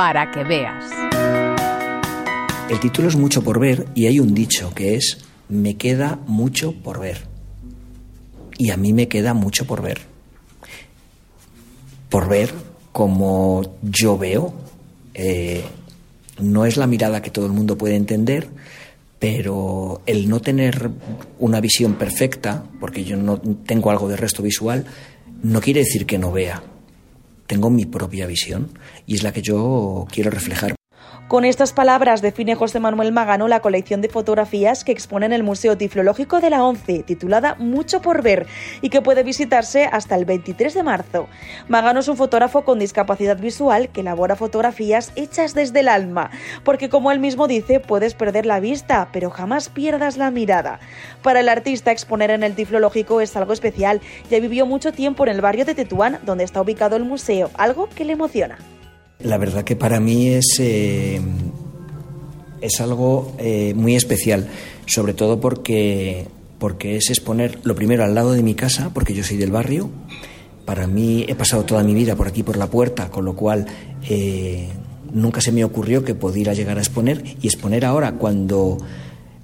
para que veas. El título es Mucho por ver y hay un dicho que es Me queda mucho por ver. Y a mí me queda mucho por ver. Por ver como yo veo. Eh, no es la mirada que todo el mundo puede entender, pero el no tener una visión perfecta, porque yo no tengo algo de resto visual, no quiere decir que no vea. Tengo mi propia visión y es la que yo quiero reflejar. Con estas palabras define José Manuel Magano la colección de fotografías que expone en el Museo Tiflológico de la ONCE, titulada Mucho por ver, y que puede visitarse hasta el 23 de marzo. Magano es un fotógrafo con discapacidad visual que elabora fotografías hechas desde el alma, porque como él mismo dice, puedes perder la vista, pero jamás pierdas la mirada. Para el artista, exponer en el Tiflológico es algo especial. Ya vivió mucho tiempo en el barrio de Tetuán, donde está ubicado el museo, algo que le emociona. La verdad que para mí es, eh, es algo eh, muy especial, sobre todo porque, porque es exponer lo primero al lado de mi casa, porque yo soy del barrio. Para mí he pasado toda mi vida por aquí, por la puerta, con lo cual eh, nunca se me ocurrió que pudiera llegar a exponer y exponer ahora cuando,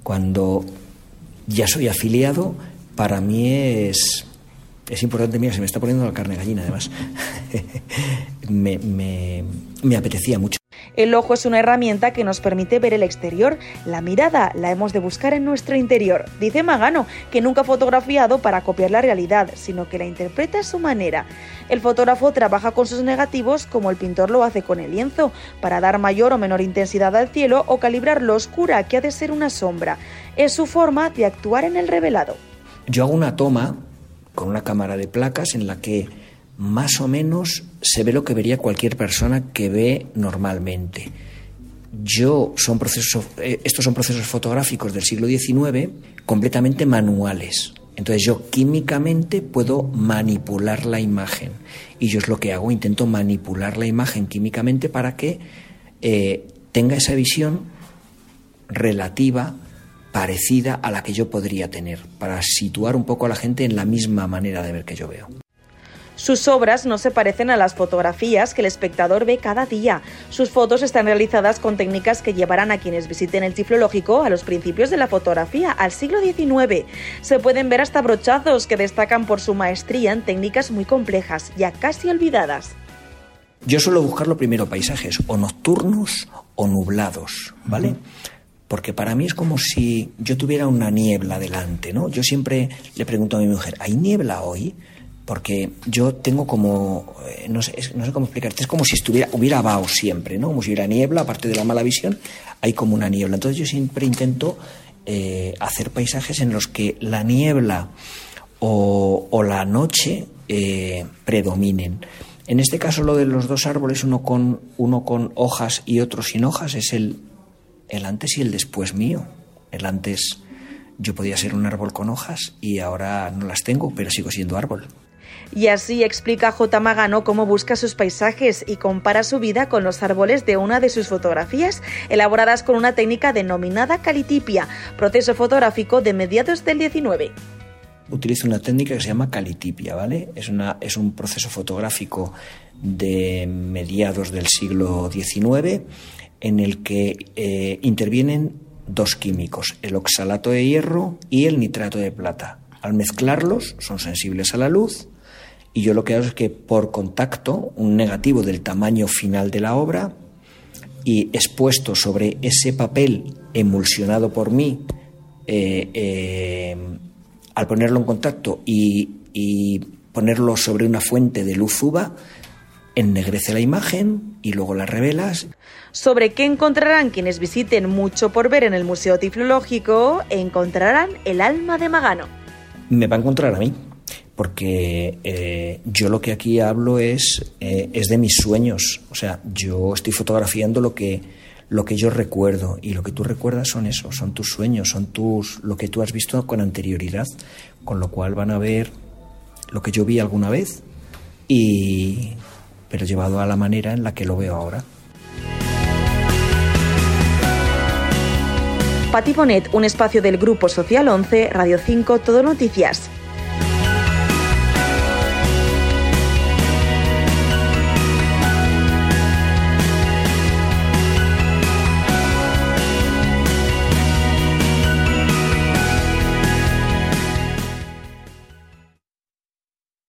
cuando ya soy afiliado, para mí es, es importante, mira, se me está poniendo la carne gallina además. me, me, me apetecía mucho. El ojo es una herramienta que nos permite ver el exterior. La mirada la hemos de buscar en nuestro interior. Dice Magano que nunca ha fotografiado para copiar la realidad, sino que la interpreta a su manera. El fotógrafo trabaja con sus negativos como el pintor lo hace con el lienzo, para dar mayor o menor intensidad al cielo o calibrar lo oscura que ha de ser una sombra. Es su forma de actuar en el revelado. Yo hago una toma con una cámara de placas en la que más o menos se ve lo que vería cualquier persona que ve normalmente. Yo son procesos, eh, estos son procesos fotográficos del siglo XIX completamente manuales. Entonces yo químicamente puedo manipular la imagen y yo es lo que hago, intento manipular la imagen químicamente para que eh, tenga esa visión relativa parecida a la que yo podría tener, para situar un poco a la gente en la misma manera de ver que yo veo. Sus obras no se parecen a las fotografías que el espectador ve cada día. Sus fotos están realizadas con técnicas que llevarán a quienes visiten el Tiflológico a los principios de la fotografía, al siglo XIX. Se pueden ver hasta brochazos que destacan por su maestría en técnicas muy complejas, ya casi olvidadas. Yo suelo buscar lo primero paisajes, o nocturnos o nublados, ¿vale? Porque para mí es como si yo tuviera una niebla delante, ¿no? Yo siempre le pregunto a mi mujer, ¿hay niebla hoy? Porque yo tengo como, eh, no sé, cómo explicarte, es como si estuviera, hubiera vaho siempre, ¿no? Como si hubiera niebla, aparte de la mala visión, hay como una niebla. Entonces yo siempre intento eh, hacer paisajes en los que la niebla o, o la noche eh, predominen. En este caso lo de los dos árboles, uno con, uno con hojas y otro sin hojas, es el, el antes y el después mío. El antes yo podía ser un árbol con hojas y ahora no las tengo, pero sigo siendo árbol. Y así explica J. Magano cómo busca sus paisajes y compara su vida con los árboles de una de sus fotografías, elaboradas con una técnica denominada calitipia, proceso fotográfico de mediados del 19. Utilizo una técnica que se llama calitipia, ¿vale? Es, una, es un proceso fotográfico de mediados del siglo XIX en el que eh, intervienen dos químicos, el oxalato de hierro y el nitrato de plata. Al mezclarlos son sensibles a la luz y yo lo que hago es que por contacto, un negativo del tamaño final de la obra y expuesto sobre ese papel emulsionado por mí, eh, eh, al ponerlo en contacto y, y ponerlo sobre una fuente de luz uva, ennegrece la imagen y luego la revelas. Sobre qué encontrarán quienes visiten mucho por ver en el Museo Tiflológico, encontrarán el alma de Magano. Me va a encontrar a mí, porque eh, yo lo que aquí hablo es, eh, es de mis sueños. O sea, yo estoy fotografiando lo que, lo que yo recuerdo y lo que tú recuerdas son eso, son tus sueños, son tus, lo que tú has visto con anterioridad, con lo cual van a ver lo que yo vi alguna vez y pero llevado a la manera en la que lo veo ahora. Pati Bonet, un espacio del Grupo Social 11, Radio 5, Todo Noticias.